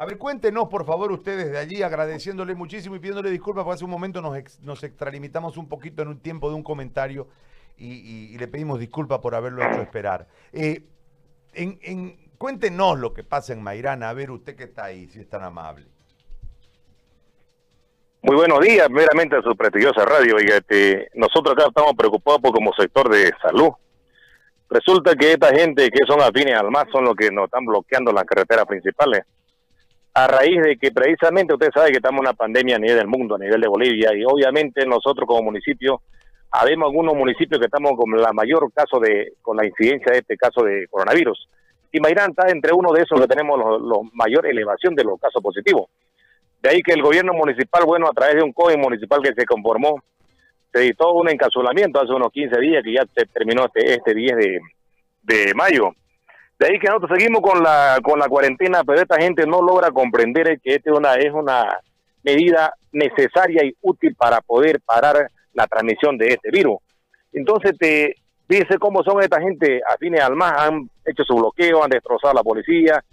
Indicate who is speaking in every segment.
Speaker 1: A ver, cuéntenos, por favor, ustedes de allí, agradeciéndole muchísimo y pidiéndole disculpas, porque hace un momento nos, ex- nos extralimitamos un poquito en un tiempo de un comentario y, le pedimos disculpas por haberlo hecho esperar. Eh, en, en- cuéntenos lo que pasa en Mairana, a ver usted que está ahí, si es tan amable.
Speaker 2: Muy buenos días, primeramente a su prestigiosa radio. Este, nosotros acá estamos preocupados por como sector de salud. Resulta que esta gente que son afines al MAS son los que nos están bloqueando las carreteras principales. A raíz de que precisamente usted sabe que estamos en una pandemia a nivel del mundo, a nivel de Bolivia, y obviamente nosotros como municipio, habemos algunos municipios que estamos con la mayor caso de, con la incidencia de este caso de coronavirus. Y Mairán está entre uno de esos que tenemos los, los mayor elevación de los casos positivos. De ahí que el gobierno municipal, bueno, a través de un COE municipal que se conformó, se editó un encapsulamiento hace unos 15 días que ya se terminó este, este 10 de, de mayo. De ahí que nosotros seguimos con la con la cuarentena, pero esta gente no logra comprender que esta es una, es una medida necesaria y útil para poder parar la transmisión de este virus. Entonces, te dice cómo son esta gente afines al MAS, han hecho su bloqueo, han destrozado a la policía,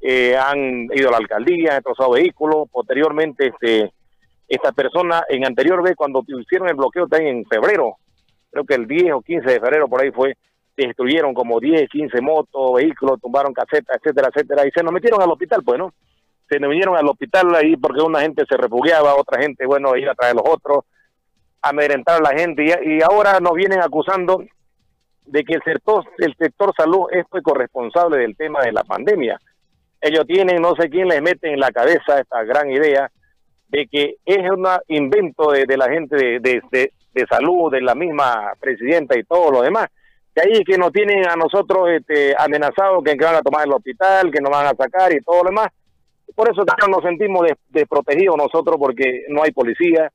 Speaker 2: eh, han ido a la alcaldía, han destrozado vehículos. Posteriormente, este esta persona en anterior vez, cuando hicieron el bloqueo también en febrero, creo que el 10 o 15 de febrero por ahí fue, destruyeron como 10, 15 motos, vehículos, tumbaron casetas, etcétera, etcétera, y se nos metieron al hospital, pues, ¿no? Se nos vinieron al hospital ahí porque una gente se refugiaba, otra gente, bueno, iba a traer los otros, amedrentar a la gente, y, y ahora nos vienen acusando de que el sector, el sector salud es pues, corresponsable del tema de la pandemia. Ellos tienen, no sé quién les mete en la cabeza esta gran idea de que es un invento de, la gente de, de, de salud, de la misma presidenta y todo lo demás. De ahí que nos tienen a nosotros este, amenazados que, que van a tomar el hospital, que nos van a sacar y todo lo demás. Por eso nos sentimos des- desprotegidos nosotros porque no hay policía,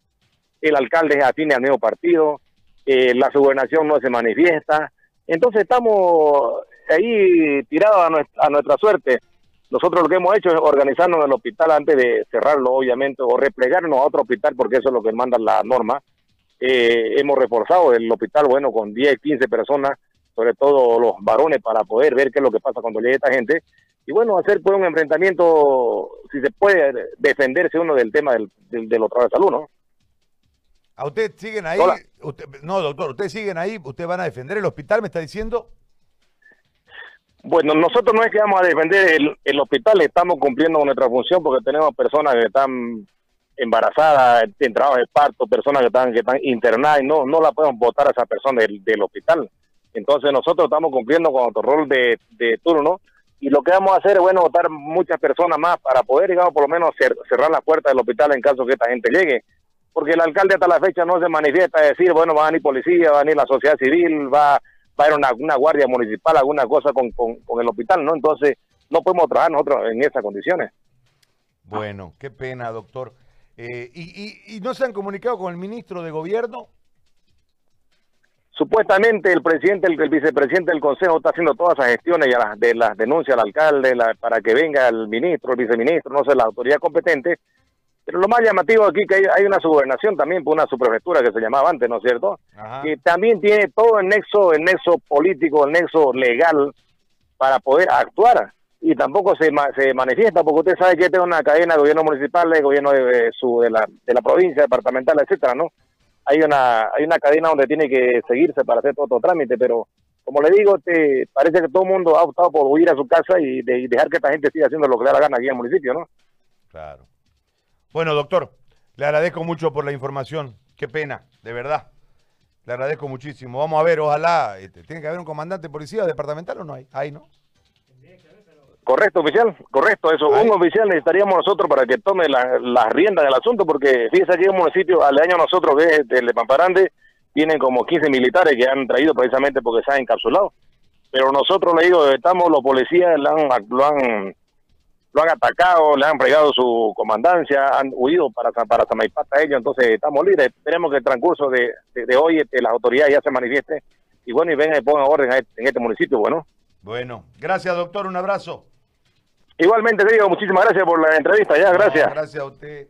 Speaker 2: el alcalde es afín al mismo partido, eh, la subgobernación no se manifiesta. Entonces estamos ahí tirados a nuestra, a nuestra suerte. Nosotros lo que hemos hecho es organizarnos en el hospital antes de cerrarlo, obviamente, o replegarnos a otro hospital, porque eso es lo que manda la norma. Eh, hemos reforzado el hospital, bueno, con 10, 15 personas, sobre todo los varones, para poder ver qué es lo que pasa cuando llegue esta gente. Y bueno, hacer pues un enfrentamiento, si se puede, defenderse uno del tema del, del, del otro de salud, ¿no?
Speaker 1: ¿A usted siguen ahí? Usted- no, doctor, ¿ustedes siguen ahí? ¿Ustedes van a defender el hospital, me está diciendo?
Speaker 2: Bueno, nosotros no es que vamos a defender el, el hospital, estamos cumpliendo con nuestra función porque tenemos personas que están embarazadas, en trabajo de parto, personas que están que están internadas y no no la podemos votar a esa persona del, del hospital. Entonces nosotros estamos cumpliendo con nuestro rol de, de turno y lo que vamos a hacer es bueno votar muchas personas más para poder, digamos, por lo menos cer- cerrar la puerta del hospital en caso que esta gente llegue. Porque el alcalde hasta la fecha no se manifiesta a decir, bueno, va a venir policía, va a venir la sociedad civil, va, va a ir una, guardia municipal, alguna cosa con, con, con el hospital, ¿no? Entonces no podemos trabajar nosotros en esas condiciones.
Speaker 1: Bueno, qué pena, doctor. Eh, y, y- y no se han comunicado con el ministro de Gobierno?
Speaker 2: Supuestamente el presidente, el, el vicepresidente del consejo está haciendo todas esas gestiones y a las, de las denuncias al alcalde la- para que venga el ministro, el viceministro, no sé, la autoridad competente. Pero lo más llamativo aquí que hay, hay una subgobernación también, por una subprefectura que se llamaba antes, ¿no es cierto?
Speaker 1: Ajá.
Speaker 2: que también tiene todo el nexo, el nexo político, el nexo legal para poder actuar y tampoco se, se manifiesta porque usted sabe que esta es una cadena de gobierno municipal, de gobierno de, de su, de, la, de la provincia, departamental, etcétera, ¿no? Hay una hay una cadena donde tiene que seguirse para hacer todo, todo trámite, pero como le digo, este, parece que todo el mundo ha optado por huir a su casa y, de- y dejar que esta gente siga haciendo lo que le da la gana aquí en el municipio, ¿no?
Speaker 1: Claro. Bueno, doctor, le agradezco mucho por la información. Qué pena, de verdad. Le agradezco muchísimo. Vamos a ver, ojalá. este, ¿Tiene que haber un comandante de policía departamental o no hay? Hay, ¿no?
Speaker 2: Correcto, oficial, correcto, eso.
Speaker 1: Ahí.
Speaker 2: Un oficial necesitaríamos nosotros para que tome la- las riendas del asunto, porque fíjese aquí en un municipio aledaño a nosotros, que es el de Pamparande, tienen como 15 militares que han traído precisamente porque se han encapsulado. Pero nosotros, le digo, estamos, los policías lo han, lo han, lo han atacado, le han fregado su comandancia, han huido para, para Samaipata ellos, entonces estamos libres. Esperemos que el transcurso de, de, de hoy este, las autoridades ya se manifieste y bueno, y vengan y pongan orden este- en este municipio, bueno.
Speaker 1: Bueno, gracias, doctor. Un abrazo.
Speaker 2: Igualmente, te digo, muchísimas gracias por la entrevista, ya, gracias.
Speaker 1: No, gracias a usted.